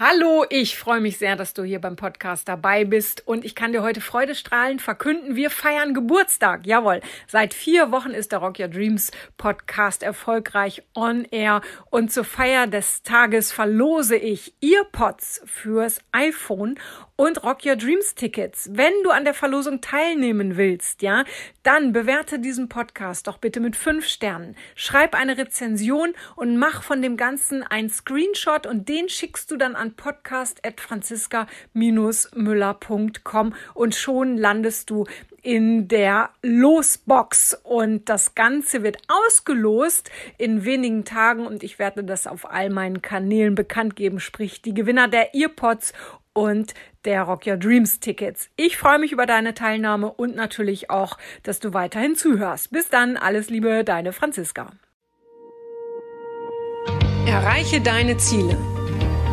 Hallo, ich freue mich sehr, dass du hier beim Podcast dabei bist und ich kann dir heute freudestrahlend verkünden, wir feiern Geburtstag. Jawohl, seit vier Wochen ist der Rock Your Dreams Podcast erfolgreich on air und zur Feier des Tages verlose ich Earpods fürs iPhone und Rock Your Dreams Tickets. Wenn du an der Verlosung teilnehmen willst, ja, dann bewerte diesen Podcast doch bitte mit fünf Sternen. Schreib eine Rezension und mach von dem Ganzen ein Screenshot und den schickst du dann an podcast.franziska-müller.com und schon landest du in der Losbox und das Ganze wird ausgelost in wenigen Tagen und ich werde das auf all meinen Kanälen bekannt geben, sprich die Gewinner der Earpods und der Rock Your Dreams Tickets. Ich freue mich über deine Teilnahme und natürlich auch, dass du weiterhin zuhörst. Bis dann, alles Liebe, deine Franziska. Erreiche deine Ziele.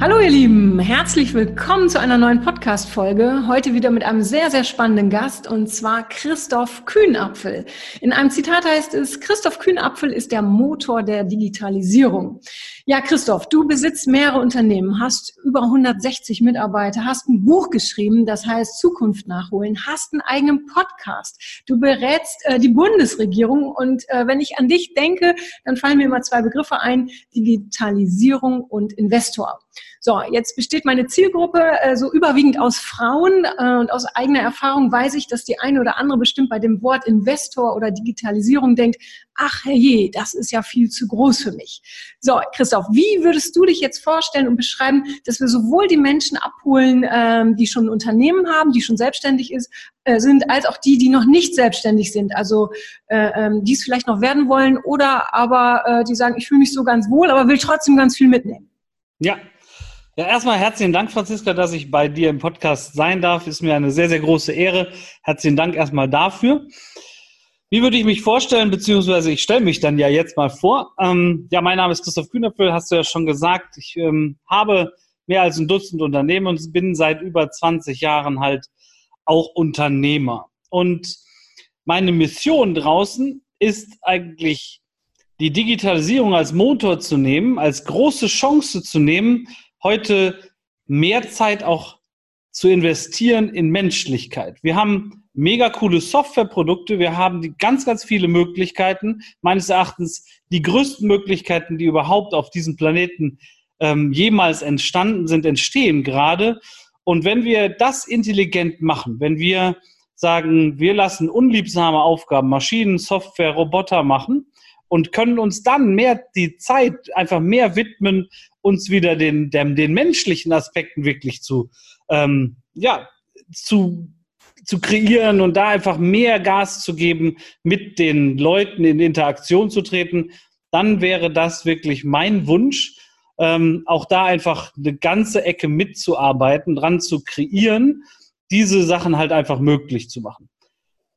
Hallo ihr Lieben, herzlich willkommen zu einer neuen Podcast-Folge. Heute wieder mit einem sehr, sehr spannenden Gast und zwar Christoph Kühnapfel. In einem Zitat heißt es, Christoph Kühnapfel ist der Motor der Digitalisierung. Ja, Christoph, du besitzt mehrere Unternehmen, hast über 160 Mitarbeiter, hast ein Buch geschrieben, das heißt Zukunft nachholen, hast einen eigenen Podcast. Du berätst äh, die Bundesregierung und äh, wenn ich an dich denke, dann fallen mir immer zwei Begriffe ein, Digitalisierung und Investor. So, jetzt besteht meine Zielgruppe äh, so überwiegend aus Frauen äh, und aus eigener Erfahrung weiß ich, dass die eine oder andere bestimmt bei dem Wort Investor oder Digitalisierung denkt, ach herrje, das ist ja viel zu groß für mich. So, Christoph, wie würdest du dich jetzt vorstellen und beschreiben, dass wir sowohl die Menschen abholen, ähm, die schon ein Unternehmen haben, die schon selbstständig ist, äh, sind, als auch die, die noch nicht selbstständig sind, also äh, ähm, die es vielleicht noch werden wollen oder aber äh, die sagen, ich fühle mich so ganz wohl, aber will trotzdem ganz viel mitnehmen. Ja, ja, erstmal herzlichen Dank, Franziska, dass ich bei dir im Podcast sein darf. Ist mir eine sehr, sehr große Ehre. Herzlichen Dank erstmal dafür. Wie würde ich mich vorstellen, beziehungsweise ich stelle mich dann ja jetzt mal vor. Ähm, ja, mein Name ist Christoph Kühnerpöhl, hast du ja schon gesagt. Ich ähm, habe mehr als ein Dutzend Unternehmen und bin seit über 20 Jahren halt auch Unternehmer. Und meine Mission draußen ist eigentlich die Digitalisierung als Motor zu nehmen, als große Chance zu nehmen, heute mehr Zeit auch zu investieren in Menschlichkeit. Wir haben mega coole Softwareprodukte, wir haben die ganz, ganz viele Möglichkeiten, meines Erachtens die größten Möglichkeiten, die überhaupt auf diesem Planeten ähm, jemals entstanden sind, entstehen gerade. Und wenn wir das intelligent machen, wenn wir sagen, wir lassen unliebsame Aufgaben, Maschinen, Software, Roboter machen und können uns dann mehr die Zeit einfach mehr widmen uns wieder den, den, den menschlichen Aspekten wirklich zu, ähm, ja, zu, zu kreieren und da einfach mehr Gas zu geben, mit den Leuten in Interaktion zu treten, dann wäre das wirklich mein Wunsch, ähm, auch da einfach eine ganze Ecke mitzuarbeiten, dran zu kreieren, diese Sachen halt einfach möglich zu machen.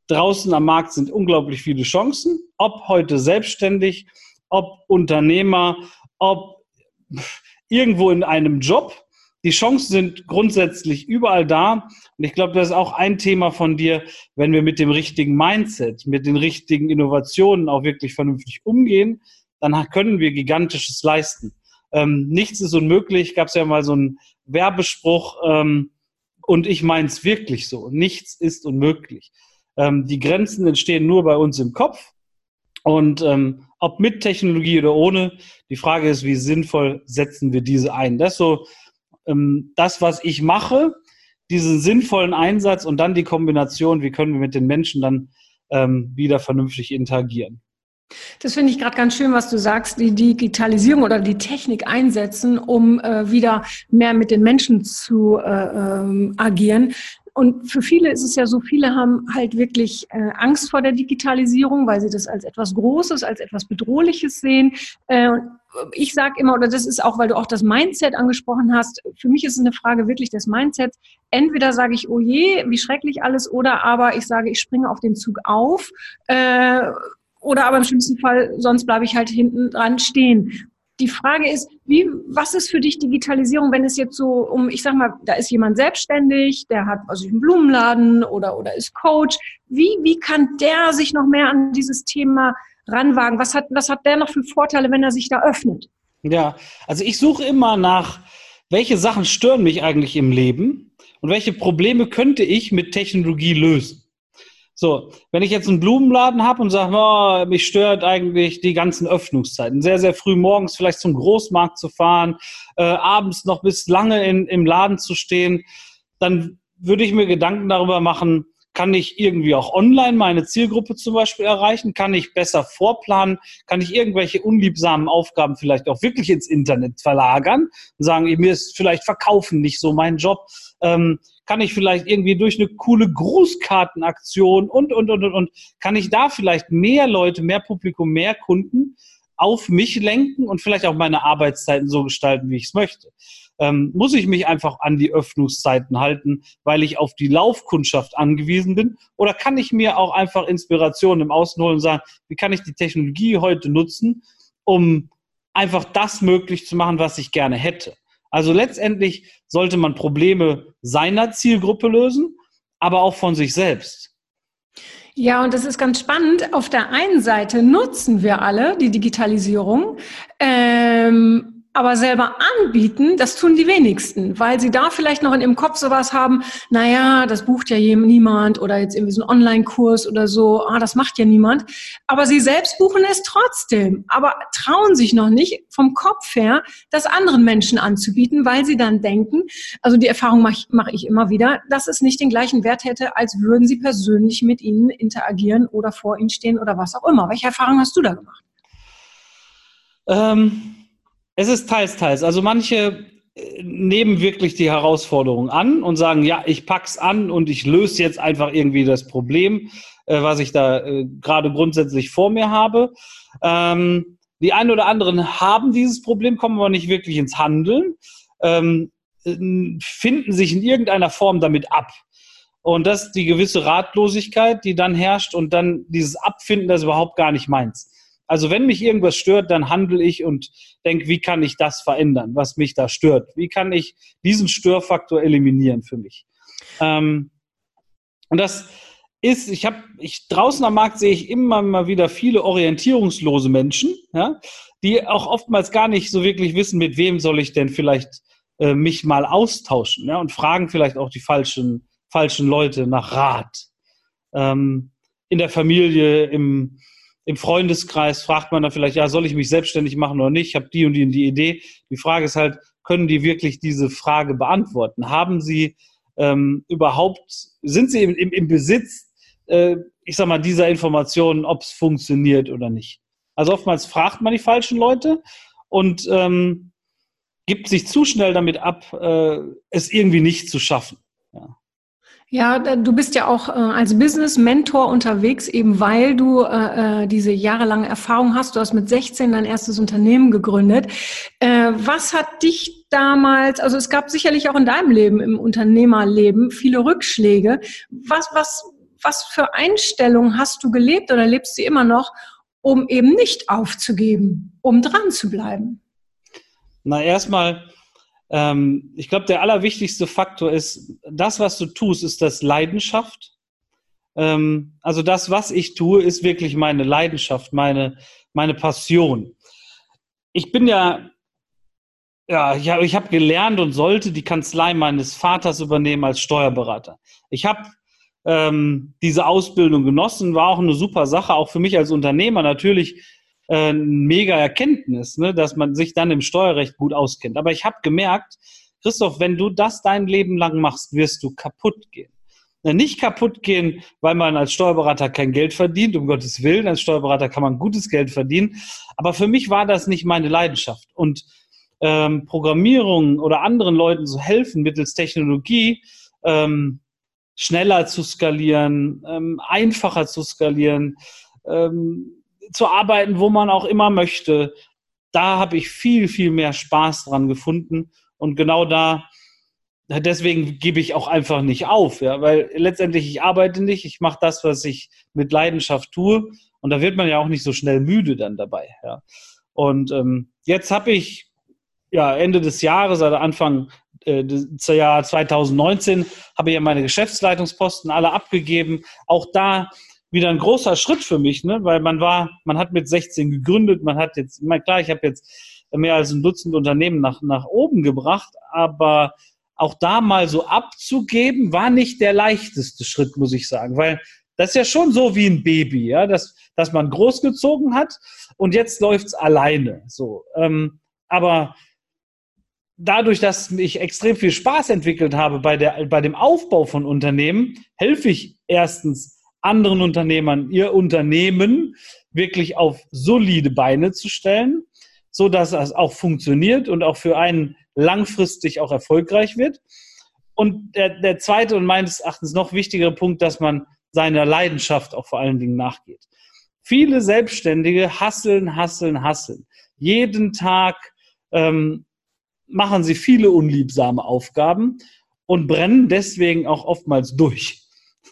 Draußen am Markt sind unglaublich viele Chancen, ob heute selbstständig, ob Unternehmer, ob irgendwo in einem Job. Die Chancen sind grundsätzlich überall da. Und ich glaube, das ist auch ein Thema von dir, wenn wir mit dem richtigen Mindset, mit den richtigen Innovationen auch wirklich vernünftig umgehen, dann können wir Gigantisches leisten. Ähm, nichts ist unmöglich. Gab es ja mal so einen Werbespruch ähm, und ich meine es wirklich so. Nichts ist unmöglich. Ähm, die Grenzen entstehen nur bei uns im Kopf. Und ähm, ob mit Technologie oder ohne, die Frage ist, wie sinnvoll setzen wir diese ein. Das ist so ähm, das, was ich mache, diesen sinnvollen Einsatz und dann die Kombination, wie können wir mit den Menschen dann ähm, wieder vernünftig interagieren. Das finde ich gerade ganz schön, was du sagst, die Digitalisierung oder die Technik einsetzen, um äh, wieder mehr mit den Menschen zu äh, ähm, agieren. Und für viele ist es ja so, viele haben halt wirklich äh, Angst vor der Digitalisierung, weil sie das als etwas Großes, als etwas Bedrohliches sehen. Äh, ich sage immer, oder das ist auch, weil du auch das Mindset angesprochen hast, für mich ist es eine Frage wirklich des Mindsets. Entweder sage ich, oh je, wie schrecklich alles, oder aber ich sage, ich springe auf den Zug auf. Äh, oder aber im schlimmsten Fall, sonst bleibe ich halt hinten dran stehen. Die Frage ist, wie, was ist für dich Digitalisierung, wenn es jetzt so um, ich sag mal, da ist jemand selbstständig, der hat also einen Blumenladen oder, oder ist Coach. Wie, wie kann der sich noch mehr an dieses Thema ranwagen? Was hat, was hat der noch für Vorteile, wenn er sich da öffnet? Ja, also ich suche immer nach, welche Sachen stören mich eigentlich im Leben und welche Probleme könnte ich mit Technologie lösen. So, wenn ich jetzt einen Blumenladen habe und sage, oh, mich stört eigentlich die ganzen Öffnungszeiten, sehr, sehr früh morgens vielleicht zum Großmarkt zu fahren, äh, abends noch bis lange in, im Laden zu stehen, dann würde ich mir Gedanken darüber machen, kann ich irgendwie auch online meine Zielgruppe zum Beispiel erreichen? Kann ich besser vorplanen? Kann ich irgendwelche unliebsamen Aufgaben vielleicht auch wirklich ins Internet verlagern und sagen, mir ist vielleicht Verkaufen nicht so mein Job? Ähm, kann ich vielleicht irgendwie durch eine coole Grußkartenaktion und, und, und, und, und, kann ich da vielleicht mehr Leute, mehr Publikum, mehr Kunden auf mich lenken und vielleicht auch meine Arbeitszeiten so gestalten, wie ich es möchte? Ähm, muss ich mich einfach an die Öffnungszeiten halten, weil ich auf die Laufkundschaft angewiesen bin? Oder kann ich mir auch einfach Inspiration im Außen holen und sagen, wie kann ich die Technologie heute nutzen, um einfach das möglich zu machen, was ich gerne hätte? Also letztendlich sollte man Probleme seiner Zielgruppe lösen, aber auch von sich selbst. Ja, und das ist ganz spannend. Auf der einen Seite nutzen wir alle die Digitalisierung. Ähm, aber selber anbieten, das tun die wenigsten, weil sie da vielleicht noch in ihrem Kopf sowas haben, naja, das bucht ja niemand oder jetzt irgendwie so ein Online-Kurs oder so, ah, das macht ja niemand. Aber sie selbst buchen es trotzdem, aber trauen sich noch nicht vom Kopf her, das anderen Menschen anzubieten, weil sie dann denken, also die Erfahrung mache ich, mach ich immer wieder, dass es nicht den gleichen Wert hätte, als würden sie persönlich mit ihnen interagieren oder vor ihnen stehen oder was auch immer. Welche Erfahrung hast du da gemacht? Ähm es ist teils, teils. Also manche äh, nehmen wirklich die Herausforderung an und sagen, ja, ich pack's an und ich löse jetzt einfach irgendwie das Problem, äh, was ich da äh, gerade grundsätzlich vor mir habe. Ähm, die einen oder anderen haben dieses Problem, kommen aber nicht wirklich ins Handeln, ähm, finden sich in irgendeiner Form damit ab. Und das ist die gewisse Ratlosigkeit, die dann herrscht und dann dieses Abfinden, das ist überhaupt gar nicht meins. Also wenn mich irgendwas stört, dann handle ich und denke, wie kann ich das verändern, was mich da stört? Wie kann ich diesen Störfaktor eliminieren für mich? Ähm, und das ist, ich habe, ich draußen am Markt sehe ich immer mal wieder viele orientierungslose Menschen, ja, die auch oftmals gar nicht so wirklich wissen, mit wem soll ich denn vielleicht äh, mich mal austauschen, ja, und fragen vielleicht auch die falschen, falschen Leute nach Rat. Ähm, in der Familie, im, im Freundeskreis fragt man dann vielleicht, ja, soll ich mich selbstständig machen oder nicht? Ich habe die und die und die Idee. Die Frage ist halt, können die wirklich diese Frage beantworten? Haben sie ähm, überhaupt, sind sie im, im, im Besitz, äh, ich sag mal, dieser Informationen, ob es funktioniert oder nicht? Also oftmals fragt man die falschen Leute und ähm, gibt sich zu schnell damit ab, äh, es irgendwie nicht zu schaffen. Ja. Du bist ja auch äh, als Business-Mentor unterwegs, eben weil du äh, äh diese jahrelange Erfahrung hast. Du hast mit 16 dein erstes Unternehmen gegründet. Was hat dich damals, also es gab sicherlich auch in deinem Leben, im Unternehmerleben, viele Rückschläge. Was, was, was für Einstellungen hast du gelebt oder lebst du immer noch, um eben nicht aufzugeben, um dran zu bleiben? Na, erstmal ähm, ich glaube, der allerwichtigste Faktor ist, das, was du tust, ist das Leidenschaft. Ähm, also das, was ich tue, ist wirklich meine Leidenschaft, meine, meine Passion. Ich bin ja, ja, ich habe hab gelernt und sollte die Kanzlei meines Vaters übernehmen als Steuerberater. Ich habe ähm, diese Ausbildung genossen, war auch eine super Sache, auch für mich als Unternehmer natürlich äh, mega Erkenntnis, ne, dass man sich dann im Steuerrecht gut auskennt. Aber ich habe gemerkt, Christoph, wenn du das dein Leben lang machst, wirst du kaputt gehen. Nicht kaputt gehen, weil man als Steuerberater kein Geld verdient, um Gottes Willen. Als Steuerberater kann man gutes Geld verdienen. Aber für mich war das nicht meine Leidenschaft. Und ähm, Programmierung oder anderen Leuten zu helfen mittels Technologie, ähm, schneller zu skalieren, ähm, einfacher zu skalieren, ähm, zu arbeiten, wo man auch immer möchte. Da habe ich viel, viel mehr Spaß dran gefunden. Und genau da, deswegen gebe ich auch einfach nicht auf, ja, weil letztendlich ich arbeite nicht, ich mache das, was ich mit Leidenschaft tue. Und da wird man ja auch nicht so schnell müde dann dabei, ja. Und ähm, jetzt habe ich ja Ende des Jahres, also Anfang äh, des Jahr 2019, habe ich ja meine Geschäftsleitungsposten alle abgegeben. Auch da wieder ein großer Schritt für mich, ne? weil man war, man hat mit 16 gegründet, man hat jetzt, meine, klar, ich habe jetzt mehr als ein Dutzend Unternehmen nach, nach oben gebracht, aber auch da mal so abzugeben, war nicht der leichteste Schritt, muss ich sagen, weil das ist ja schon so wie ein Baby, ja, dass, dass man großgezogen hat und jetzt läuft's alleine. So, ähm, aber dadurch, dass ich extrem viel Spaß entwickelt habe bei, der, bei dem Aufbau von Unternehmen, helfe ich erstens anderen Unternehmern, ihr Unternehmen wirklich auf solide Beine zu stellen, so dass es auch funktioniert und auch für einen langfristig auch erfolgreich wird. Und der, der zweite und meines Erachtens noch wichtigere Punkt, dass man seiner Leidenschaft auch vor allen Dingen nachgeht. Viele Selbstständige hasseln, hasseln, hasseln. Jeden Tag ähm, machen sie viele unliebsame Aufgaben und brennen deswegen auch oftmals durch.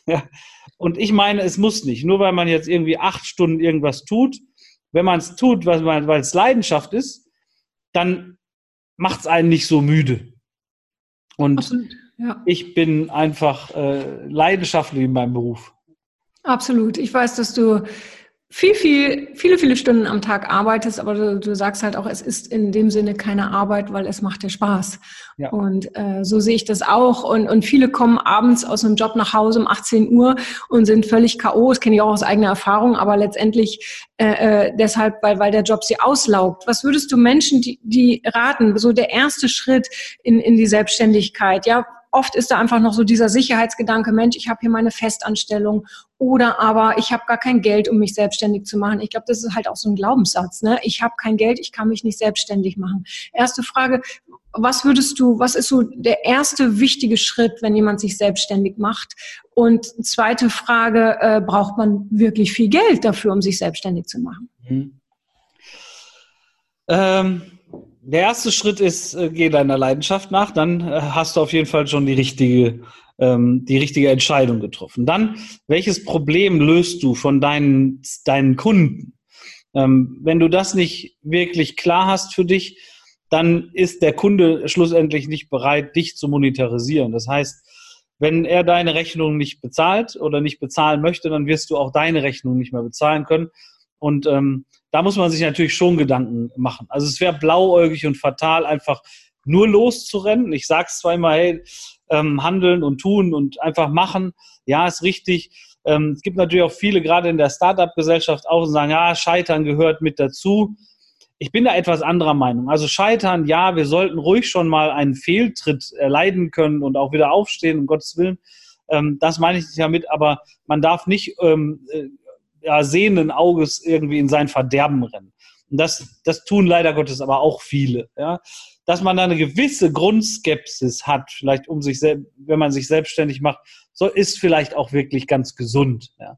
Und ich meine, es muss nicht. Nur weil man jetzt irgendwie acht Stunden irgendwas tut, wenn man es tut, weil es Leidenschaft ist, dann macht es einen nicht so müde. Und Absolut, ja. ich bin einfach äh, leidenschaftlich in meinem Beruf. Absolut. Ich weiß, dass du viel, viel, viele, viele Stunden am Tag arbeitest, aber du, du, sagst halt auch, es ist in dem Sinne keine Arbeit, weil es macht dir Spaß. Ja. Und äh, so sehe ich das auch. Und, und viele kommen abends aus einem Job nach Hause um 18 Uhr und sind völlig K.O. Das kenne ich auch aus eigener Erfahrung, aber letztendlich äh, äh, deshalb, weil, weil der Job sie auslaugt. Was würdest du Menschen, die, die raten, so der erste Schritt in, in die Selbstständigkeit? Ja, oft ist da einfach noch so dieser Sicherheitsgedanke, Mensch, ich habe hier meine Festanstellung oder aber ich habe gar kein Geld, um mich selbstständig zu machen. Ich glaube, das ist halt auch so ein Glaubenssatz. Ne? Ich habe kein Geld, ich kann mich nicht selbstständig machen. Erste Frage, was würdest du, was ist so der erste wichtige Schritt, wenn jemand sich selbstständig macht? Und zweite Frage, äh, braucht man wirklich viel Geld dafür, um sich selbstständig zu machen? Mhm. Ähm der erste Schritt ist, äh, geh deiner Leidenschaft nach, dann äh, hast du auf jeden Fall schon die richtige, ähm, die richtige Entscheidung getroffen. Dann, welches Problem löst du von deinen, deinen Kunden? Ähm, wenn du das nicht wirklich klar hast für dich, dann ist der Kunde schlussendlich nicht bereit, dich zu monetarisieren. Das heißt, wenn er deine Rechnung nicht bezahlt oder nicht bezahlen möchte, dann wirst du auch deine Rechnung nicht mehr bezahlen können. Und ähm, da muss man sich natürlich schon Gedanken machen. Also es wäre blauäugig und fatal, einfach nur loszurennen. Ich sage es immer, hey, ähm, handeln und tun und einfach machen. Ja, ist richtig. Ähm, es gibt natürlich auch viele, gerade in der Startup-Gesellschaft auch, die sagen, ja, Scheitern gehört mit dazu. Ich bin da etwas anderer Meinung. Also Scheitern, ja, wir sollten ruhig schon mal einen Fehltritt erleiden können und auch wieder aufstehen, um Gottes Willen. Ähm, das meine ich damit, aber man darf nicht ähm, äh, ja, sehenden Auges irgendwie in sein Verderben rennen. Und das, das tun leider Gottes aber auch viele. Ja? Dass man da eine gewisse Grundskepsis hat, vielleicht um sich selbst, wenn man sich selbstständig macht, so ist vielleicht auch wirklich ganz gesund. Ja?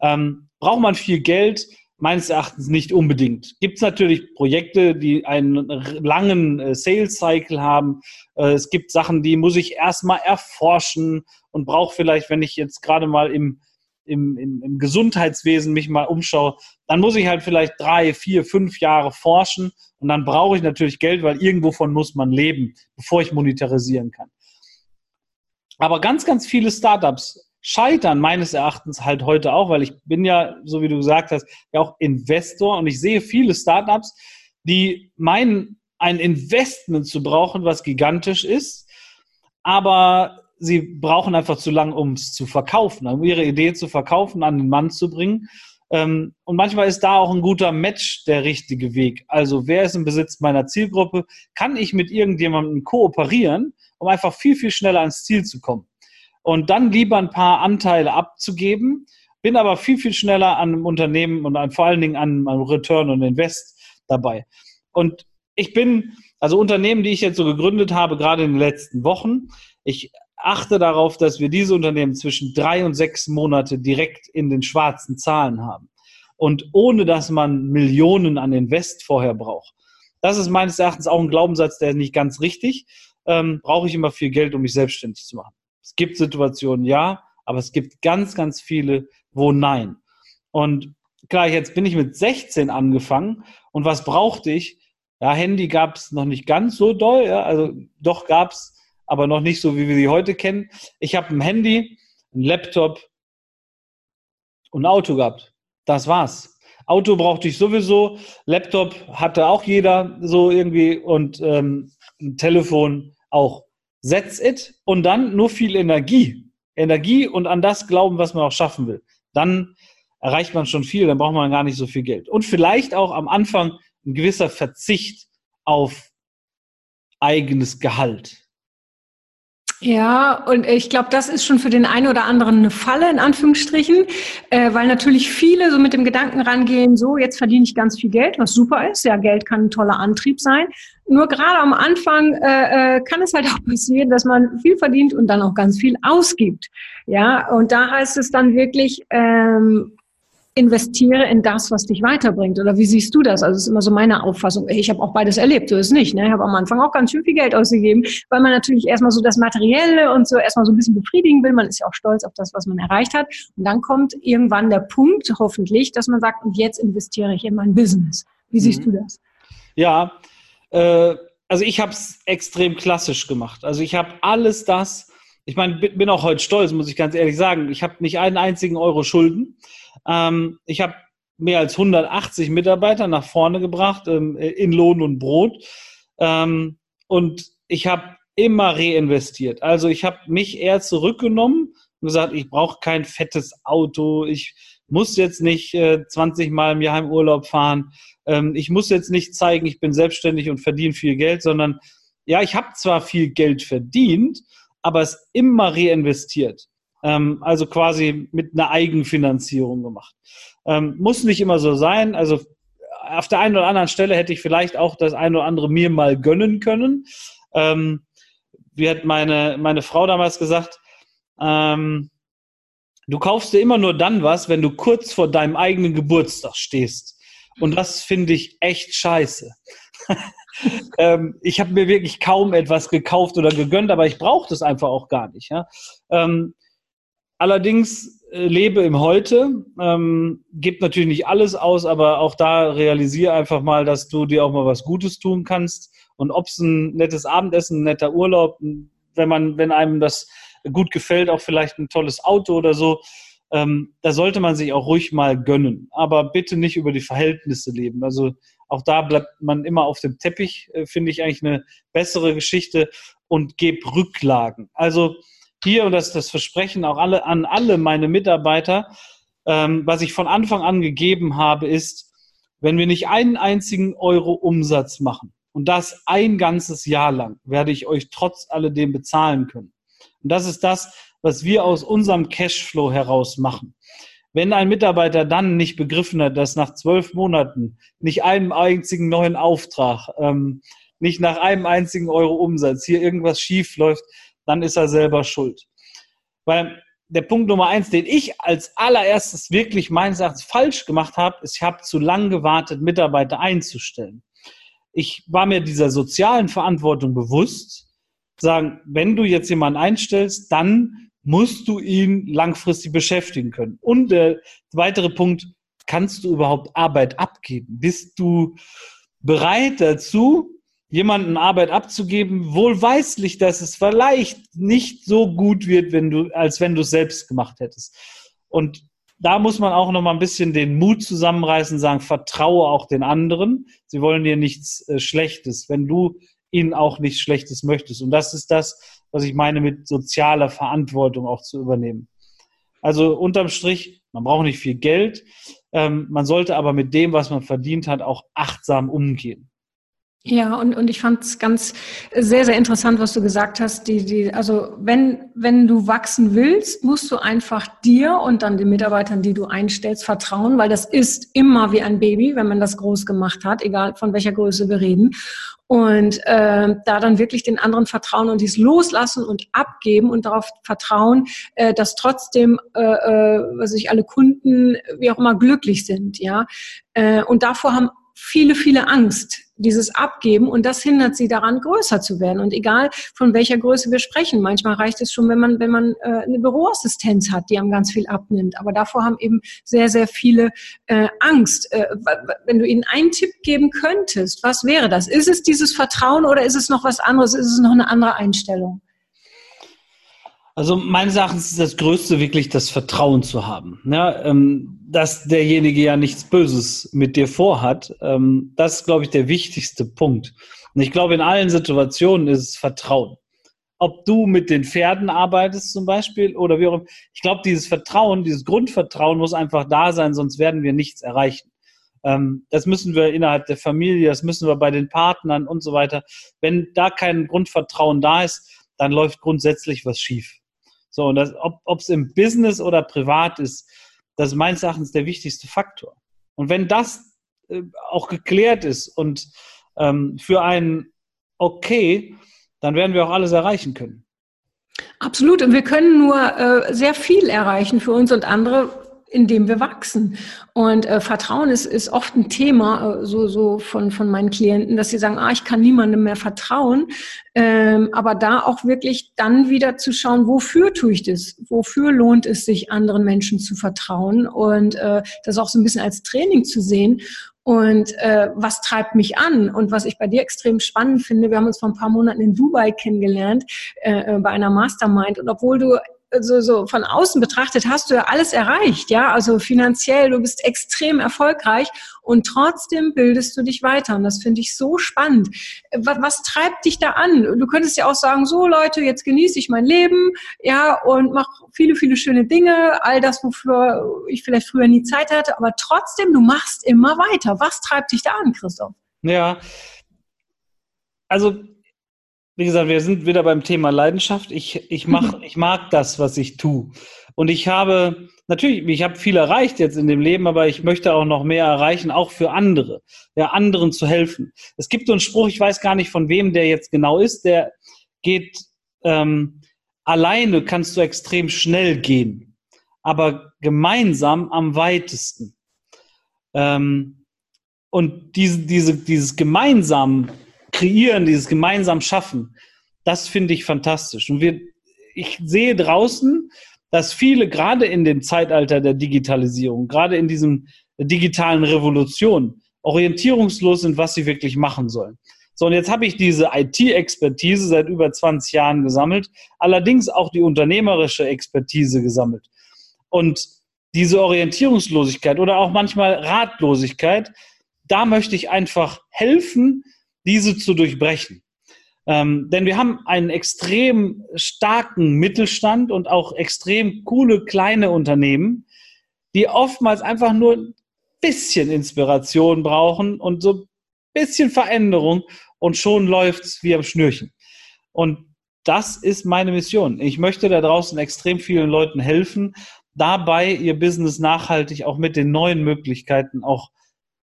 Ähm, braucht man viel Geld? Meines Erachtens nicht unbedingt. Gibt es natürlich Projekte, die einen langen äh, Sales Cycle haben. Äh, es gibt Sachen, die muss ich erstmal erforschen und brauche vielleicht, wenn ich jetzt gerade mal im im, im, im Gesundheitswesen mich mal umschaue, dann muss ich halt vielleicht drei, vier, fünf Jahre forschen und dann brauche ich natürlich Geld, weil irgendwovon muss man leben, bevor ich monetarisieren kann. Aber ganz, ganz viele Startups scheitern meines Erachtens halt heute auch, weil ich bin ja, so wie du gesagt hast, ja auch Investor und ich sehe viele Startups, die meinen, ein Investment zu brauchen, was gigantisch ist, aber sie brauchen einfach zu lang, um es zu verkaufen, um ihre Idee zu verkaufen, an den Mann zu bringen. Ähm, und manchmal ist da auch ein guter Match der richtige Weg. Also wer ist im Besitz meiner Zielgruppe? Kann ich mit irgendjemandem kooperieren, um einfach viel, viel schneller ans Ziel zu kommen? Und dann lieber ein paar Anteile abzugeben, bin aber viel, viel schneller an einem Unternehmen und an, vor allen Dingen an einem Return und Invest dabei. Und ich bin, also Unternehmen, die ich jetzt so gegründet habe, gerade in den letzten Wochen, ich achte darauf, dass wir diese Unternehmen zwischen drei und sechs Monate direkt in den schwarzen Zahlen haben. Und ohne dass man Millionen an Invest vorher braucht. Das ist meines Erachtens auch ein Glaubenssatz, der ist nicht ganz richtig. Ähm, brauche ich immer viel Geld, um mich selbstständig zu machen. Es gibt Situationen, ja, aber es gibt ganz, ganz viele, wo nein. Und klar, jetzt bin ich mit 16 angefangen und was brauchte ich? Ja, Handy gab es noch nicht ganz so doll, ja, also doch gab es, aber noch nicht so, wie wir sie heute kennen. Ich habe ein Handy, ein Laptop und ein Auto gehabt. Das war's. Auto brauchte ich sowieso, Laptop hatte auch jeder so irgendwie und ähm, ein Telefon auch. That's it. Und dann nur viel Energie. Energie und an das glauben, was man auch schaffen will. Dann erreicht man schon viel, dann braucht man gar nicht so viel Geld. Und vielleicht auch am Anfang ein gewisser Verzicht auf eigenes Gehalt. Ja, und ich glaube, das ist schon für den einen oder anderen eine Falle, in Anführungsstrichen, äh, weil natürlich viele so mit dem Gedanken rangehen, so, jetzt verdiene ich ganz viel Geld, was super ist. Ja, Geld kann ein toller Antrieb sein. Nur gerade am Anfang äh, äh kann es halt auch passieren, dass man viel verdient und dann auch ganz viel ausgibt. Ja, und da heißt es dann wirklich, ähm, investiere in das, was dich weiterbringt. Oder wie siehst du das? Also es ist immer so meine Auffassung. Ich habe auch beides erlebt, so ist es nicht. Ne? Ich habe am Anfang auch ganz schön viel Geld ausgegeben, weil man natürlich erstmal so das Materielle und so erstmal so ein bisschen befriedigen will. Man ist ja auch stolz auf das, was man erreicht hat. Und dann kommt irgendwann der Punkt, hoffentlich, dass man sagt, und jetzt investiere ich in mein Business. Wie siehst mhm. du das? Ja, äh, also ich habe es extrem klassisch gemacht. Also ich habe alles das, ich meine, bin auch heute stolz, muss ich ganz ehrlich sagen. Ich habe nicht einen einzigen Euro Schulden. Ähm, ich habe mehr als 180 Mitarbeiter nach vorne gebracht ähm, in Lohn und Brot. Ähm, und ich habe immer reinvestiert. Also ich habe mich eher zurückgenommen und gesagt, ich brauche kein fettes Auto, ich muss jetzt nicht äh, 20 Mal im Jahr im Urlaub fahren, ähm, ich muss jetzt nicht zeigen, ich bin selbstständig und verdiene viel Geld, sondern ja, ich habe zwar viel Geld verdient, aber es immer reinvestiert. Ähm, also quasi mit einer Eigenfinanzierung gemacht. Ähm, muss nicht immer so sein. Also auf der einen oder anderen Stelle hätte ich vielleicht auch das eine oder andere mir mal gönnen können. Ähm, wie hat meine, meine Frau damals gesagt, ähm, du kaufst dir immer nur dann was, wenn du kurz vor deinem eigenen Geburtstag stehst. Und das finde ich echt scheiße. ähm, ich habe mir wirklich kaum etwas gekauft oder gegönnt, aber ich brauche das einfach auch gar nicht. Ja? Ähm, Allerdings äh, lebe im Heute, ähm, gibt natürlich nicht alles aus, aber auch da realisiere einfach mal, dass du dir auch mal was Gutes tun kannst. Und ob es ein nettes Abendessen, ein netter Urlaub, wenn man, wenn einem das gut gefällt, auch vielleicht ein tolles Auto oder so, ähm, da sollte man sich auch ruhig mal gönnen. Aber bitte nicht über die Verhältnisse leben. Also auch da bleibt man immer auf dem Teppich, äh, finde ich eigentlich eine bessere Geschichte und gebe Rücklagen. Also hier, und das ist das Versprechen auch alle, an alle meine Mitarbeiter, ähm, was ich von Anfang an gegeben habe, ist, wenn wir nicht einen einzigen Euro Umsatz machen und das ein ganzes Jahr lang, werde ich euch trotz alledem bezahlen können. Und das ist das, was wir aus unserem Cashflow heraus machen. Wenn ein Mitarbeiter dann nicht begriffen hat, dass nach zwölf Monaten nicht einem einzigen neuen Auftrag, ähm, nicht nach einem einzigen Euro Umsatz hier irgendwas schief läuft, dann ist er selber schuld. Weil der Punkt Nummer eins, den ich als allererstes wirklich meines Erachtens falsch gemacht habe, ist, ich habe zu lange gewartet, Mitarbeiter einzustellen. Ich war mir dieser sozialen Verantwortung bewusst, sagen, wenn du jetzt jemanden einstellst, dann musst du ihn langfristig beschäftigen können. Und der weitere Punkt, kannst du überhaupt Arbeit abgeben? Bist du bereit dazu, jemanden Arbeit abzugeben, wohlweislich, dass es vielleicht nicht so gut wird, wenn du, als wenn du es selbst gemacht hättest. Und da muss man auch noch mal ein bisschen den Mut zusammenreißen, sagen, vertraue auch den anderen. Sie wollen dir nichts äh, Schlechtes, wenn du ihnen auch nichts Schlechtes möchtest. Und das ist das, was ich meine mit sozialer Verantwortung auch zu übernehmen. Also unterm Strich, man braucht nicht viel Geld, ähm, man sollte aber mit dem, was man verdient hat, auch achtsam umgehen. Ja, und, und ich fand es ganz sehr, sehr interessant, was du gesagt hast. Die, die, also wenn, wenn du wachsen willst, musst du einfach dir und dann den Mitarbeitern, die du einstellst, vertrauen, weil das ist immer wie ein Baby, wenn man das groß gemacht hat, egal von welcher Größe wir reden. Und äh, da dann wirklich den anderen vertrauen und dies loslassen und abgeben und darauf vertrauen, äh, dass trotzdem, äh, äh, was ich alle Kunden, wie auch immer, glücklich sind, ja. Äh, und davor haben viele, viele Angst, dieses Abgeben und das hindert sie daran, größer zu werden. Und egal von welcher Größe wir sprechen, manchmal reicht es schon, wenn man, wenn man äh, eine Büroassistenz hat, die einem ganz viel abnimmt. Aber davor haben eben sehr, sehr viele äh, Angst. Äh, wenn du ihnen einen Tipp geben könntest, was wäre das? Ist es dieses Vertrauen oder ist es noch was anderes? Ist es noch eine andere Einstellung? Also meines Erachtens ist das Größte wirklich das Vertrauen zu haben. Ja, ähm, dass derjenige ja nichts Böses mit dir vorhat, ähm, das ist, glaube ich, der wichtigste Punkt. Und ich glaube, in allen Situationen ist es Vertrauen. Ob du mit den Pferden arbeitest zum Beispiel oder wie auch immer. Ich glaube, dieses Vertrauen, dieses Grundvertrauen muss einfach da sein, sonst werden wir nichts erreichen. Ähm, das müssen wir innerhalb der Familie, das müssen wir bei den Partnern und so weiter. Wenn da kein Grundvertrauen da ist, dann läuft grundsätzlich was schief. So, und das, ob es im Business oder privat ist, das ist meines Erachtens der wichtigste Faktor. Und wenn das äh, auch geklärt ist und ähm, für einen okay, dann werden wir auch alles erreichen können. Absolut. Und wir können nur äh, sehr viel erreichen für uns und andere, indem wir wachsen. Und äh, Vertrauen ist, ist oft ein Thema, äh, so, so von, von meinen Klienten, dass sie sagen, ah, ich kann niemandem mehr vertrauen. Ähm, aber da auch wirklich dann wieder zu schauen, wofür tue ich das? Wofür lohnt es sich, anderen Menschen zu vertrauen? Und äh, das auch so ein bisschen als Training zu sehen. Und äh, was treibt mich an? Und was ich bei dir extrem spannend finde, wir haben uns vor ein paar Monaten in Dubai kennengelernt, äh, äh bei einer Mastermind. Und obwohl du so, so von außen betrachtet hast du ja alles erreicht, ja, also finanziell, du bist extrem erfolgreich und trotzdem bildest du dich weiter und das finde ich so spannend. Was, was treibt dich da an? Du könntest ja auch sagen, so Leute, jetzt genieße ich mein Leben, ja, und mache viele, viele schöne Dinge, all das, wofür ich vielleicht früher nie Zeit hatte, aber trotzdem, du machst immer weiter. Was treibt dich da an, Christoph? Ja, also wie gesagt, wir sind wieder beim Thema Leidenschaft. Ich, ich, mach, ich mag das, was ich tue. Und ich habe, natürlich, ich habe viel erreicht jetzt in dem Leben, aber ich möchte auch noch mehr erreichen, auch für andere, ja, anderen zu helfen. Es gibt so einen Spruch, ich weiß gar nicht von wem der jetzt genau ist, der geht, ähm, alleine kannst du extrem schnell gehen, aber gemeinsam am weitesten. Ähm, und diese, diese, dieses gemeinsam Kreieren, dieses gemeinsam Schaffen, das finde ich fantastisch. Und wir, ich sehe draußen, dass viele gerade in dem Zeitalter der Digitalisierung, gerade in diesem digitalen Revolution, orientierungslos sind, was sie wirklich machen sollen. So, und jetzt habe ich diese IT-Expertise seit über 20 Jahren gesammelt, allerdings auch die unternehmerische Expertise gesammelt. Und diese Orientierungslosigkeit oder auch manchmal Ratlosigkeit, da möchte ich einfach helfen, diese zu durchbrechen. Ähm, denn wir haben einen extrem starken Mittelstand und auch extrem coole kleine Unternehmen, die oftmals einfach nur ein bisschen Inspiration brauchen und so ein bisschen Veränderung und schon läuft's wie am Schnürchen. Und das ist meine Mission. Ich möchte da draußen extrem vielen Leuten helfen, dabei ihr Business nachhaltig auch mit den neuen Möglichkeiten auch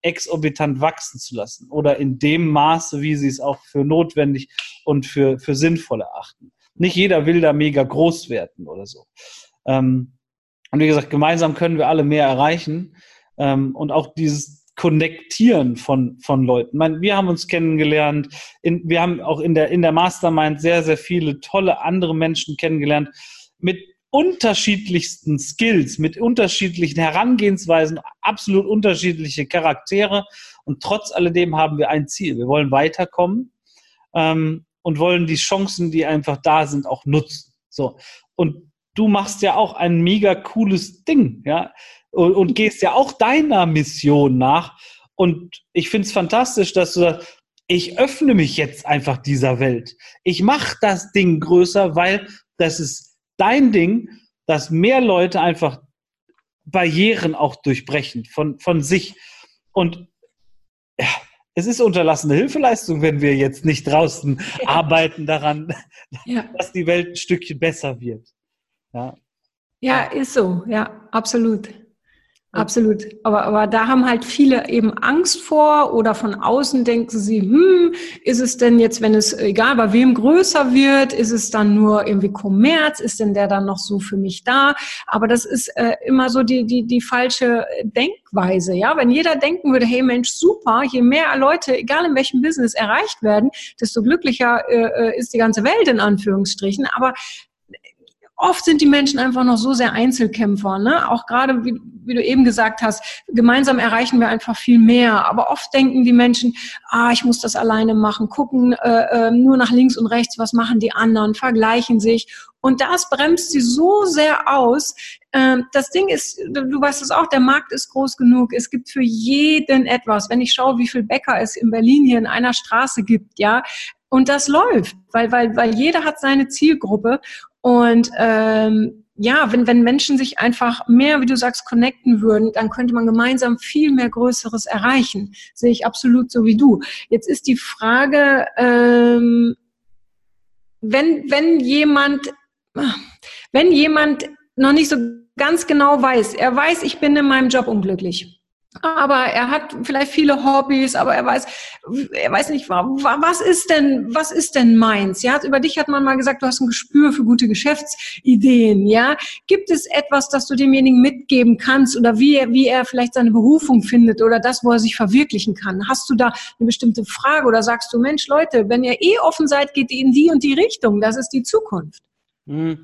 exorbitant wachsen zu lassen oder in dem Maße, wie sie es auch für notwendig und für, für sinnvoll erachten. Nicht jeder will da mega groß werden oder so. Ähm, und wie gesagt, gemeinsam können wir alle mehr erreichen ähm, und auch dieses Konnektieren von, von Leuten. Meine, wir haben uns kennengelernt, in, wir haben auch in der, in der Mastermind sehr, sehr viele tolle andere Menschen kennengelernt mit unterschiedlichsten Skills, mit unterschiedlichen Herangehensweisen, absolut unterschiedliche Charaktere. Und trotz alledem haben wir ein Ziel. Wir wollen weiterkommen ähm, und wollen die Chancen, die einfach da sind, auch nutzen. So. Und du machst ja auch ein mega cooles Ding, ja, und, und gehst ja auch deiner Mission nach. Und ich finde es fantastisch, dass du sagst, ich öffne mich jetzt einfach dieser Welt. Ich mache das Ding größer, weil das ist dein Ding, dass mehr Leute einfach Barrieren auch durchbrechen von, von sich. Und ja, es ist unterlassene Hilfeleistung, wenn wir jetzt nicht draußen ja. arbeiten daran, ja. dass die Welt ein Stückchen besser wird. Ja. ja, ist so, ja, absolut. Absolut. Aber, aber da haben halt viele eben Angst vor oder von außen denken sie, hm, ist es denn jetzt, wenn es egal bei wem größer wird, ist es dann nur irgendwie Kommerz? Ist denn der dann noch so für mich da? Aber das ist äh, immer so die, die, die falsche Denkweise. Ja, wenn jeder denken würde, hey Mensch, super, je mehr Leute, egal in welchem Business erreicht werden, desto glücklicher äh, äh ist die ganze Welt in Anführungsstrichen. Aber oft sind die Menschen einfach noch so sehr Einzelkämpfer. Ne? Auch gerade, wie, wie, du eben gesagt hast, gemeinsam erreichen wir einfach viel mehr. Aber oft denken die Menschen, ah, ich muss das alleine machen, gucken äh, äh, nur nach links und rechts, was machen die anderen, vergleichen sich. Und das bremst sie so sehr aus. Ähm, das Ding ist, du weißt es auch, der Markt ist groß genug. Es gibt für jeden etwas. Wenn ich schaue, wie viel Bäcker es in Berlin hier in einer Straße gibt, ja, und das läuft, weil, weil, weil jeder hat seine Zielgruppe und ähm, ja, wenn, wenn Menschen sich einfach mehr, wie du sagst, connecten würden, dann könnte man gemeinsam viel mehr Größeres erreichen. Sehe ich absolut so wie du. Jetzt ist die Frage, ähm, wenn, wenn jemand, wenn jemand noch nicht so ganz genau weiß, er weiß, ich bin in meinem Job unglücklich aber er hat vielleicht viele Hobbys, aber er weiß, er weiß nicht, was ist denn, was ist denn meins? Ja, über dich hat man mal gesagt, du hast ein Gespür für gute Geschäftsideen. Ja, gibt es etwas, das du demjenigen mitgeben kannst oder wie er, wie er vielleicht seine Berufung findet oder das, wo er sich verwirklichen kann? Hast du da eine bestimmte Frage oder sagst du, Mensch, Leute, wenn ihr eh offen seid, geht in die und die Richtung. Das ist die Zukunft. Hm.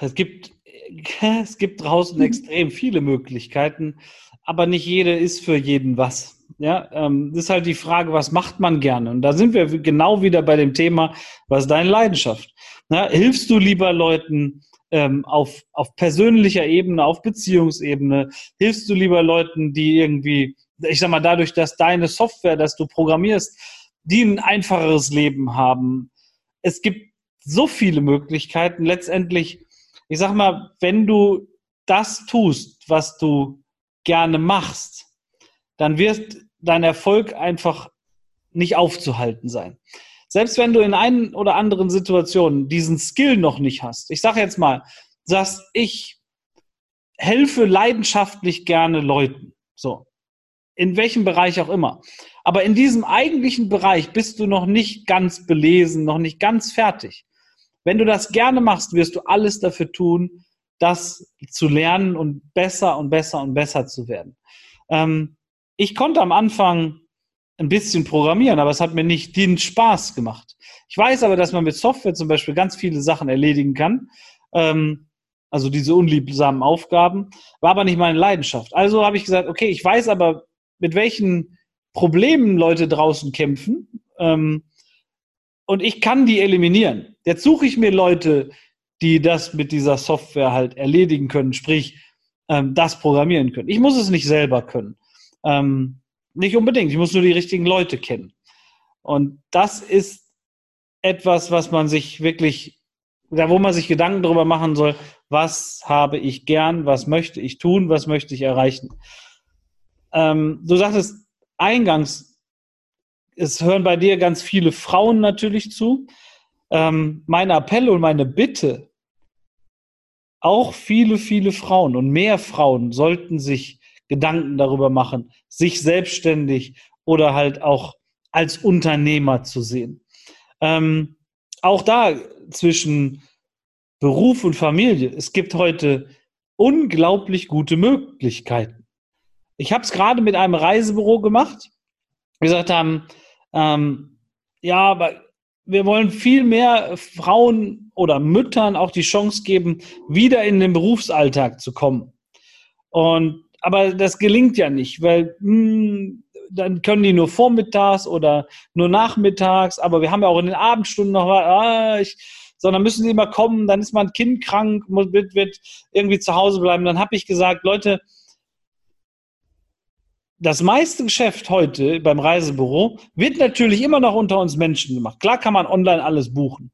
Es gibt es gibt draußen extrem viele Möglichkeiten, aber nicht jede ist für jeden was. Ja, ähm, ist halt die Frage, was macht man gerne? Und da sind wir genau wieder bei dem Thema, was ist deine Leidenschaft? Ja, hilfst du lieber Leuten ähm, auf, auf persönlicher Ebene, auf Beziehungsebene? Hilfst du lieber Leuten, die irgendwie, ich sag mal, dadurch, dass deine Software, dass du programmierst, die ein einfacheres Leben haben? Es gibt so viele Möglichkeiten. Letztendlich ich sag mal, wenn du das tust, was du gerne machst, dann wird dein Erfolg einfach nicht aufzuhalten sein. Selbst wenn du in einen oder anderen Situationen diesen Skill noch nicht hast. Ich sage jetzt mal, dass ich helfe leidenschaftlich gerne Leuten. So. In welchem Bereich auch immer. Aber in diesem eigentlichen Bereich bist du noch nicht ganz belesen, noch nicht ganz fertig. Wenn du das gerne machst, wirst du alles dafür tun, das zu lernen und besser und besser und besser zu werden. Ähm, ich konnte am Anfang ein bisschen programmieren, aber es hat mir nicht den Spaß gemacht. Ich weiß aber, dass man mit Software zum Beispiel ganz viele Sachen erledigen kann. Ähm, also diese unliebsamen Aufgaben, war aber nicht meine Leidenschaft. Also habe ich gesagt, okay, ich weiß aber, mit welchen Problemen Leute draußen kämpfen. Ähm, und ich kann die eliminieren. Jetzt suche ich mir Leute, die das mit dieser Software halt erledigen können, sprich ähm, das programmieren können. Ich muss es nicht selber können. Ähm, nicht unbedingt. Ich muss nur die richtigen Leute kennen. Und das ist etwas, was man sich wirklich, da wo man sich Gedanken darüber machen soll, was habe ich gern, was möchte ich tun, was möchte ich erreichen. Ähm, du sagtest eingangs, es hören bei dir ganz viele Frauen natürlich zu. Ähm, mein Appell und meine Bitte, auch viele, viele Frauen und mehr Frauen sollten sich Gedanken darüber machen, sich selbstständig oder halt auch als Unternehmer zu sehen. Ähm, auch da zwischen Beruf und Familie, es gibt heute unglaublich gute Möglichkeiten. Ich habe es gerade mit einem Reisebüro gemacht. Wir gesagt haben, ähm, ja, aber wir wollen viel mehr Frauen oder Müttern auch die Chance geben, wieder in den Berufsalltag zu kommen. Und aber das gelingt ja nicht, weil mh, hm, dann können die nur vormittags oder nur nachmittags, aber wir haben ja auch in den Abendstunden noch, ah, ich, sondern müssen sie immer kommen, dann ist mein Kind krank, wird, wird irgendwie zu Hause bleiben. Dann habe ich gesagt, Leute, das meiste Geschäft heute beim Reisebüro wird natürlich immer noch unter uns Menschen gemacht. Klar kann man online alles buchen.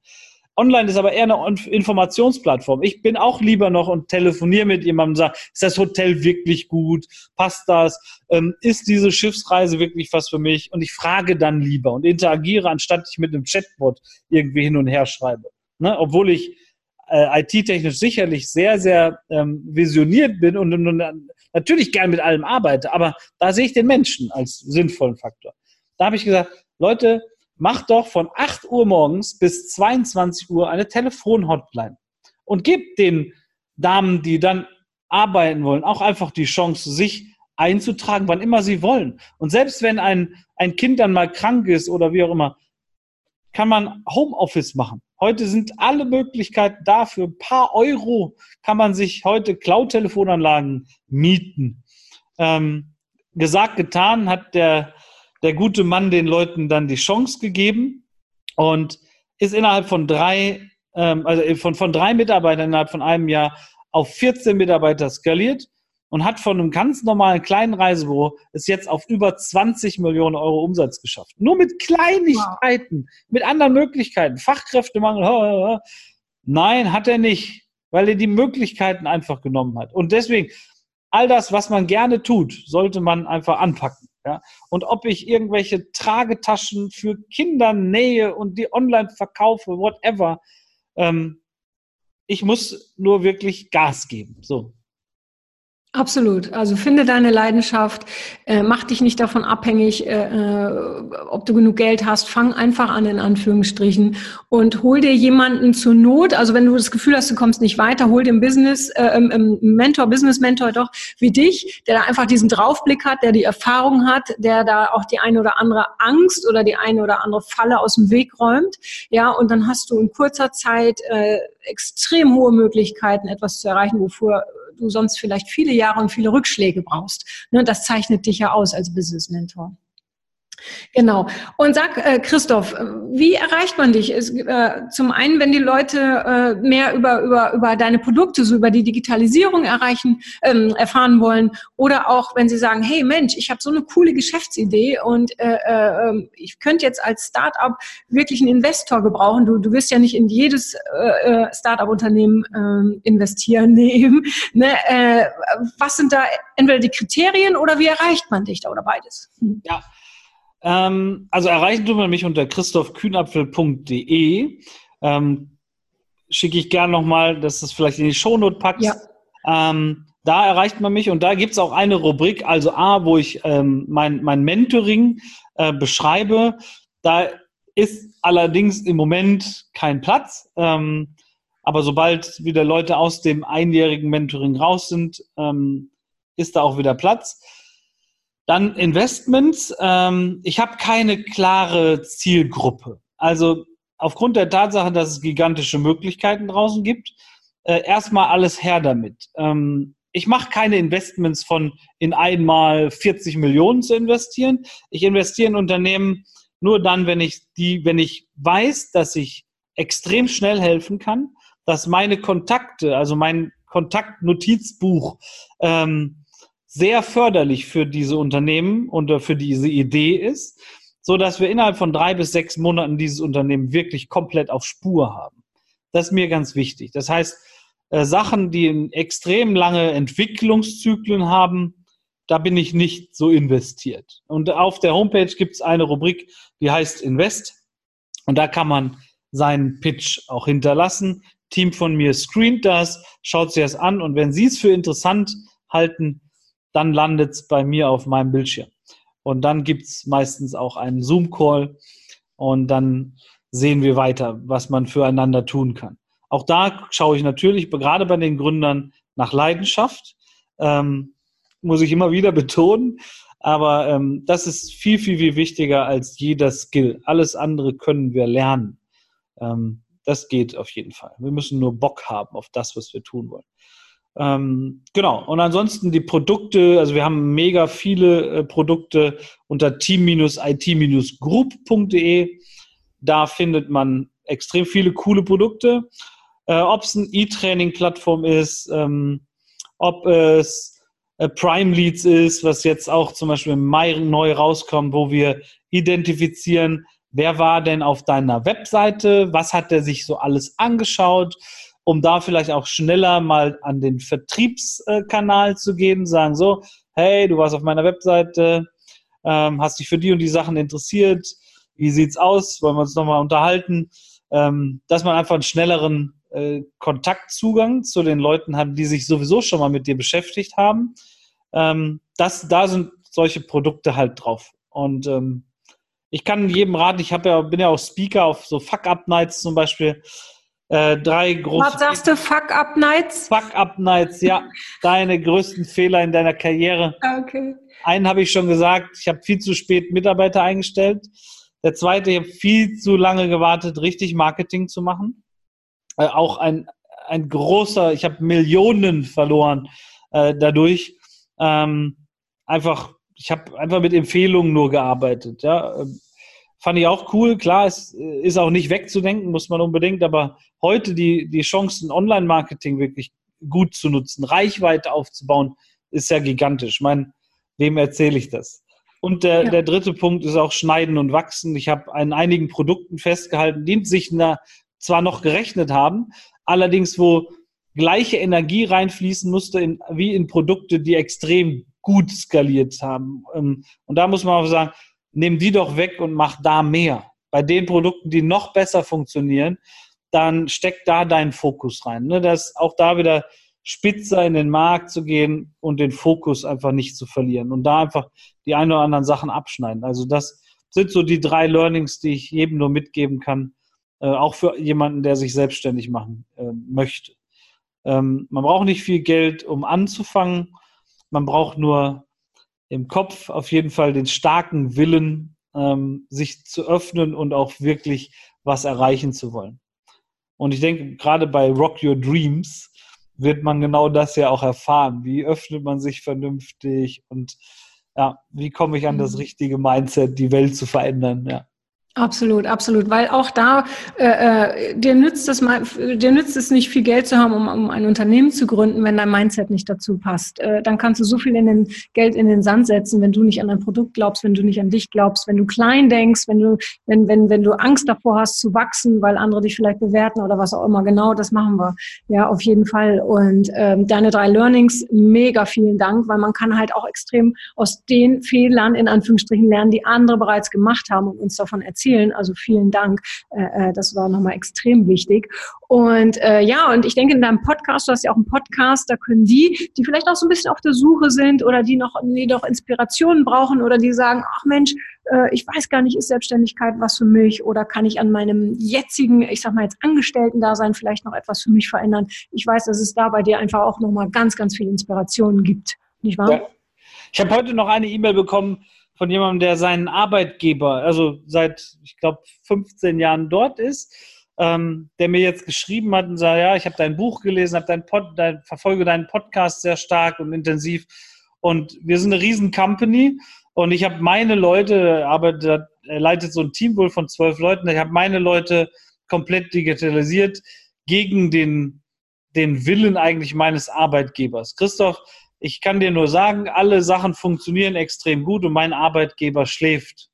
Online ist aber eher eine Informationsplattform. Ich bin auch lieber noch und telefoniere mit jemandem und sage, ist das Hotel wirklich gut? Passt das? Ähm, ist diese Schiffsreise wirklich was für mich? Und ich frage dann lieber und interagiere, anstatt ich mit einem Chatbot irgendwie hin und her schreibe. Ne? Obwohl ich äh, IT-technisch sicherlich sehr, sehr ähm, visioniert bin und, und, und natürlich gern mit allem arbeite, aber da sehe ich den Menschen als sinnvollen Faktor. Da habe ich gesagt, Leute, macht doch von 8 Uhr morgens bis 22 Uhr eine Telefonhotline und gebt den Damen, die dann arbeiten wollen, auch einfach die Chance, sich einzutragen, wann immer sie wollen. Und selbst wenn ein, ein Kind dann mal krank ist oder wie auch immer, kann man Homeoffice machen. Heute sind alle Möglichkeiten da. Für ein paar Euro kann man sich heute Cloud-Telefonanlagen mieten. Ähm, gesagt, getan hat der, der gute Mann den Leuten dann die Chance gegeben und ist innerhalb von drei, ähm, also von, von drei Mitarbeitern innerhalb von einem Jahr auf 14 Mitarbeiter skaliert und hat von einem ganz normalen kleinen Reisebüro es jetzt auf über 20 Millionen Euro Umsatz geschafft. Nur mit Kleinigkeiten, wow. mit anderen Möglichkeiten. Fachkräftemangel. Nein, hat er nicht, weil er die Möglichkeiten einfach genommen hat. Und deswegen, all das, was man gerne tut, sollte man einfach anpacken. Ja? Und ob ich irgendwelche Tragetaschen für Kinder nähe und die online verkaufe, whatever, ähm, ich muss nur wirklich Gas geben. So. Absolut. Also finde deine Leidenschaft, äh, mach dich nicht davon abhängig, äh, äh, ob du genug Geld hast. Fang einfach an in Anführungsstrichen und hol dir jemanden zur Not. Also wenn du das Gefühl hast, du kommst nicht weiter, hol dir einen Business äh, Mentor, Business Mentor doch wie dich, der da einfach diesen Draufblick hat, der die Erfahrung hat, der da auch die eine oder andere Angst oder die eine oder andere Falle aus dem Weg räumt. Ja, und dann hast du in kurzer Zeit äh, extrem hohe Möglichkeiten, etwas zu erreichen, wofür du sonst vielleicht viele Jahre und viele Rückschläge brauchst. Ne, das zeichnet dich ja aus als Business Mentor. Genau. Und sag, äh, Christoph, wie erreicht man dich? Es, äh, zum einen, wenn die Leute äh, mehr über, über, über deine Produkte, so über die Digitalisierung erreichen, ähm, erfahren wollen, oder auch, wenn sie sagen, hey Mensch, ich habe so eine coole Geschäftsidee und äh, äh, ähm, ich könnte jetzt als Startup wirklich einen Investor gebrauchen. Du, du wirst ja nicht in jedes äh, äh Startup-Unternehmen äh, investieren nehmen. Ne? Äh, was sind da entweder die Kriterien oder wie erreicht man dich da oder beides? Hm. Ja. Ähm, also erreichen tut man mich unter christophkühnapfel.de. Ähm, Schicke ich gern nochmal, dass du es vielleicht in die Shownote packst. Ja. Ähm, da erreicht man mich und da gibt es auch eine Rubrik, also A, wo ich ähm, mein, mein Mentoring äh, beschreibe. Da ist allerdings im Moment kein Platz. Ähm, aber sobald wieder Leute aus dem einjährigen Mentoring raus sind, ähm, ist da auch wieder Platz. Dann Investments. Ähm, ich habe keine klare Zielgruppe. Also aufgrund der Tatsache, dass es gigantische Möglichkeiten draußen gibt, äh, erstmal alles her damit. Ähm, ich mache keine Investments von in einmal 40 Millionen zu investieren. Ich investiere in Unternehmen nur dann, wenn ich die, wenn ich weiß, dass ich extrem schnell helfen kann, dass meine Kontakte, also mein Kontaktnotizbuch ähm, sehr förderlich für diese Unternehmen und für diese Idee ist, so dass wir innerhalb von drei bis sechs Monaten dieses Unternehmen wirklich komplett auf Spur haben. Das ist mir ganz wichtig. Das heißt, äh, Sachen, die extrem lange Entwicklungszyklen haben, da bin ich nicht so investiert. Und auf der Homepage gibt es eine Rubrik, die heißt Invest. Und da kann man seinen Pitch auch hinterlassen. Team von mir screent das, schaut sich das an und wenn Sie es für interessant halten, dann landet es bei mir auf meinem Bildschirm. Und dann gibt es meistens auch einen Zoom-Call und dann sehen wir weiter, was man füreinander tun kann. Auch da schaue ich natürlich, gerade bei den Gründern, nach Leidenschaft. Ähm, muss ich immer wieder betonen. Aber ähm, das ist viel, viel, viel wichtiger als jeder Skill. Alles andere können wir lernen. Ähm, das geht auf jeden Fall. Wir müssen nur Bock haben auf das, was wir tun wollen. Ähm, genau. Und ansonsten die Produkte, also wir haben mega viele äh, Produkte unter team-it-group.de. Da findet man extrem viele coole Produkte. Äh, ob es eine E-Training-Plattform ist, ähm, ob es äh, Prime Leads ist, was jetzt auch zum Beispiel im Mai neu rauskommt, wo wir identifizieren, wer war denn auf deiner Webseite, was hat er sich so alles angeschaut, um da vielleicht auch schneller mal an den Vertriebskanal zu gehen, sagen so, hey, du warst auf meiner Webseite, ähm, hast dich für die und die Sachen interessiert, wie sieht's aus, wollen wir uns nochmal unterhalten, ähm, dass man einfach einen schnelleren äh, Kontaktzugang zu den Leuten hat, die sich sowieso schon mal mit dir beschäftigt haben. Ähm, das, da sind solche Produkte halt drauf. Und ich kann jedem raten, ich ja, bin ja auch Speaker auf so Fuck-Up-Nights zum Beispiel. Äh, drei große. Was sagst du, Fuck-Up-Nights? Fuck-Up-Nights, ja. deine größten Fehler in deiner Karriere. Okay. Einen habe ich schon gesagt, ich habe viel zu spät Mitarbeiter eingestellt. Der zweite, ich habe viel zu lange gewartet, richtig Marketing zu machen. Äh, auch ein, ein großer, ich habe Millionen verloren äh, dadurch. Ähm, einfach, ich habe einfach mit Empfehlungen nur gearbeitet. Ja. Fand ich auch cool. Klar, es ist auch nicht wegzudenken, muss man unbedingt, aber heute die, die Chancen, Online-Marketing wirklich gut zu nutzen, Reichweite aufzubauen, ist ja gigantisch. Ich meine, wem erzähle ich das? Und der, ja. der dritte Punkt ist auch Schneiden und Wachsen. Ich habe an einigen Produkten festgehalten, die sich na, zwar noch gerechnet haben, allerdings wo gleiche Energie reinfließen musste in, wie in Produkte, die extrem gut skaliert haben. Ähm, und da muss man auch sagen, nimm die doch weg und mach da mehr. Bei den Produkten, die noch besser funktionieren, dann steck da deinen Fokus rein. Ne? Das auch da wieder spitzer in den Markt zu gehen und den Fokus einfach nicht zu verlieren und da einfach die ein oder anderen Sachen abschneiden. Also das sind so die drei Learnings, die ich jedem nur mitgeben kann, äh, auch für jemanden, der sich selbstständig machen äh, möchte. Ähm, man braucht nicht viel Geld, um anzufangen. Man braucht nur im Kopf auf jeden Fall den starken Willen, ähm, sich zu öffnen und auch wirklich was erreichen zu wollen. Und ich denke, gerade bei Rock Your Dreams wird man genau das ja auch erfahren. Wie öffnet man sich vernünftig und ja, wie komme ich an das mhm. richtige Mindset, die Welt zu verändern, ja. Absolut, absolut, weil auch da äh, äh, dir nützt es mal, dir nützt es nicht viel Geld zu haben, um, um ein Unternehmen zu gründen, wenn dein Mindset nicht dazu passt. Äh, dann kannst du so viel in den Geld in den Sand setzen, wenn du nicht an dein Produkt glaubst, wenn du nicht an dich glaubst, wenn du klein denkst, wenn du wenn wenn wenn du Angst davor hast zu wachsen, weil andere dich vielleicht bewerten oder was auch immer. Genau, das machen wir ja auf jeden Fall. Und ähm, deine drei Learnings, mega vielen Dank, weil man kann halt auch extrem aus den Fehlern in Anführungsstrichen lernen, die andere bereits gemacht haben und uns davon erzählen erzählen. Also vielen Dank. Äh, äh, das war nochmal extrem wichtig. Und äh, ja, und ich denke, in deinem Podcast, du hast ja auch einen Podcast, da können die, die vielleicht auch so ein bisschen auf der Suche sind oder die noch, die noch Inspirationen brauchen oder die sagen, ach Mensch, äh, ich weiß gar nicht, ist Selbstständigkeit was für mich oder kann ich an meinem jetzigen, ich sag mal jetzt Angestellten-Dasein vielleicht noch etwas für mich verändern? Ich weiß, dass es da bei dir einfach auch nochmal ganz, ganz viel Inspirationen gibt. Nicht wahr? Ja. Ich habe heute noch eine E-Mail bekommen von jemandem, der seinen Arbeitgeber, also seit, ich glaube, 15 Jahren dort ist, ähm, der mir jetzt geschrieben hat und sagt, ja, ich habe dein Buch gelesen, habe dein Pod, dein, verfolge deinen Podcast sehr stark und intensiv und wir sind eine riesen Company und ich habe meine Leute, aber er leitet so ein Team wohl von zwölf Leuten, ich habe meine Leute komplett digitalisiert gegen den, den Willen eigentlich meines Arbeitgebers. Christoph, ich kann dir nur sagen, alle Sachen funktionieren extrem gut und mein Arbeitgeber schläft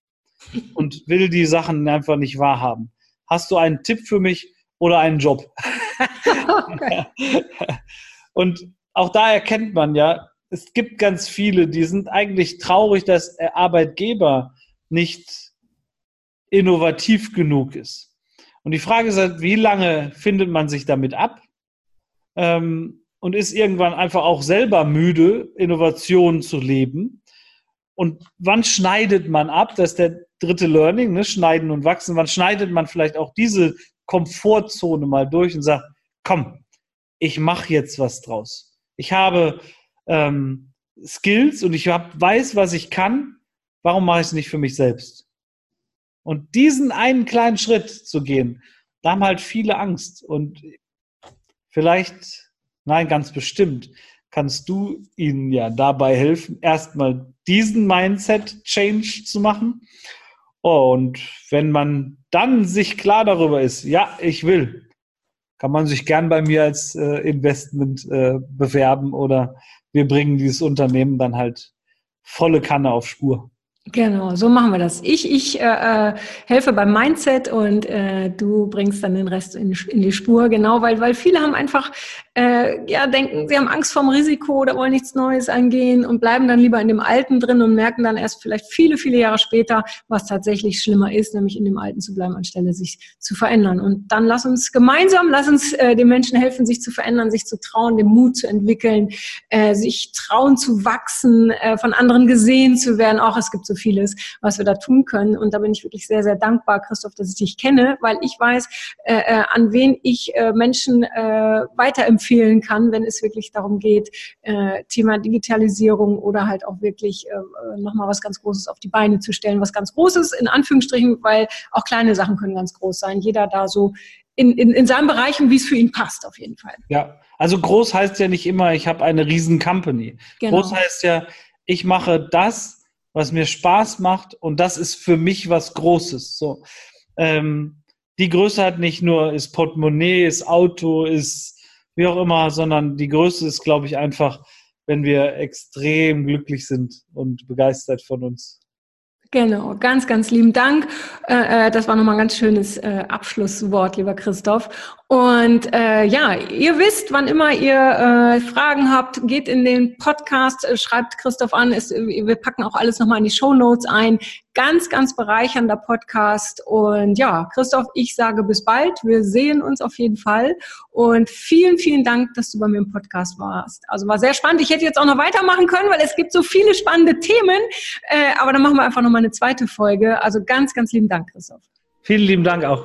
und will die Sachen einfach nicht wahrhaben. Hast du einen Tipp für mich oder einen Job? Okay. und auch da erkennt man ja, es gibt ganz viele, die sind eigentlich traurig, dass der Arbeitgeber nicht innovativ genug ist. Und die Frage ist halt, wie lange findet man sich damit ab? Ähm, und ist irgendwann einfach auch selber müde, Innovationen zu leben. Und wann schneidet man ab? Das ist der dritte Learning, ne? schneiden und wachsen. Wann schneidet man vielleicht auch diese Komfortzone mal durch und sagt, komm, ich mache jetzt was draus. Ich habe ähm, Skills und ich hab, weiß, was ich kann. Warum mache ich es nicht für mich selbst? Und diesen einen kleinen Schritt zu gehen, da haben halt viele Angst. Und vielleicht Nein, ganz bestimmt kannst du ihnen ja dabei helfen, erstmal diesen Mindset-Change zu machen. Und wenn man dann sich klar darüber ist, ja, ich will, kann man sich gern bei mir als äh, Investment äh, bewerben oder wir bringen dieses Unternehmen dann halt volle Kanne auf Spur. Genau, so machen wir das. Ich, ich äh, äh, helfe beim Mindset und äh, du bringst dann den Rest in, in die Spur, genau, weil, weil viele haben einfach, äh, ja, denken, sie haben Angst vorm Risiko oder wollen nichts Neues eingehen und bleiben dann lieber in dem Alten drin und merken dann erst vielleicht viele, viele Jahre später, was tatsächlich schlimmer ist, nämlich in dem Alten zu bleiben, anstelle sich zu verändern. Und dann lass uns gemeinsam, lass uns äh, den Menschen helfen, sich zu verändern, sich zu trauen, den Mut zu entwickeln, äh, sich trauen zu wachsen, äh, von anderen gesehen zu werden. Auch es gibt so vieles, was wir da tun können. Und da bin ich wirklich sehr, sehr dankbar, Christoph, dass ich dich kenne, weil ich weiß, äh, äh, an wen ich äh, Menschen äh, weiterempfehlen kann, wenn es wirklich darum geht, äh, Thema Digitalisierung oder halt auch wirklich äh, nochmal was ganz Großes auf die Beine zu stellen. Was ganz Großes, in Anführungsstrichen, weil auch kleine Sachen können ganz groß sein. Jeder da so in, in, in seinem Bereich und wie es für ihn passt, auf jeden Fall. Ja, also groß heißt ja nicht immer, ich habe eine riesen Company. Genau. Groß heißt ja, ich mache das, was mir Spaß macht und das ist für mich was Großes. So, ähm, die Größe hat nicht nur ist Portemonnaie, ist Auto, ist wie auch immer, sondern die Größe ist, glaube ich, einfach, wenn wir extrem glücklich sind und begeistert von uns. Genau, ganz, ganz lieben Dank. Äh, äh, das war nochmal ein ganz schönes äh, Abschlusswort, lieber Christoph. Und äh, ja, ihr wisst, wann immer ihr äh, Fragen habt, geht in den Podcast, schreibt Christoph an. Es, wir packen auch alles nochmal in die Show Notes ein. Ganz, ganz bereichernder Podcast. Und ja, Christoph, ich sage bis bald. Wir sehen uns auf jeden Fall. Und vielen, vielen Dank, dass du bei mir im Podcast warst. Also war sehr spannend. Ich hätte jetzt auch noch weitermachen können, weil es gibt so viele spannende Themen. Äh, aber dann machen wir einfach nochmal eine zweite Folge. Also ganz, ganz lieben Dank, Christoph. Vielen lieben Dank auch.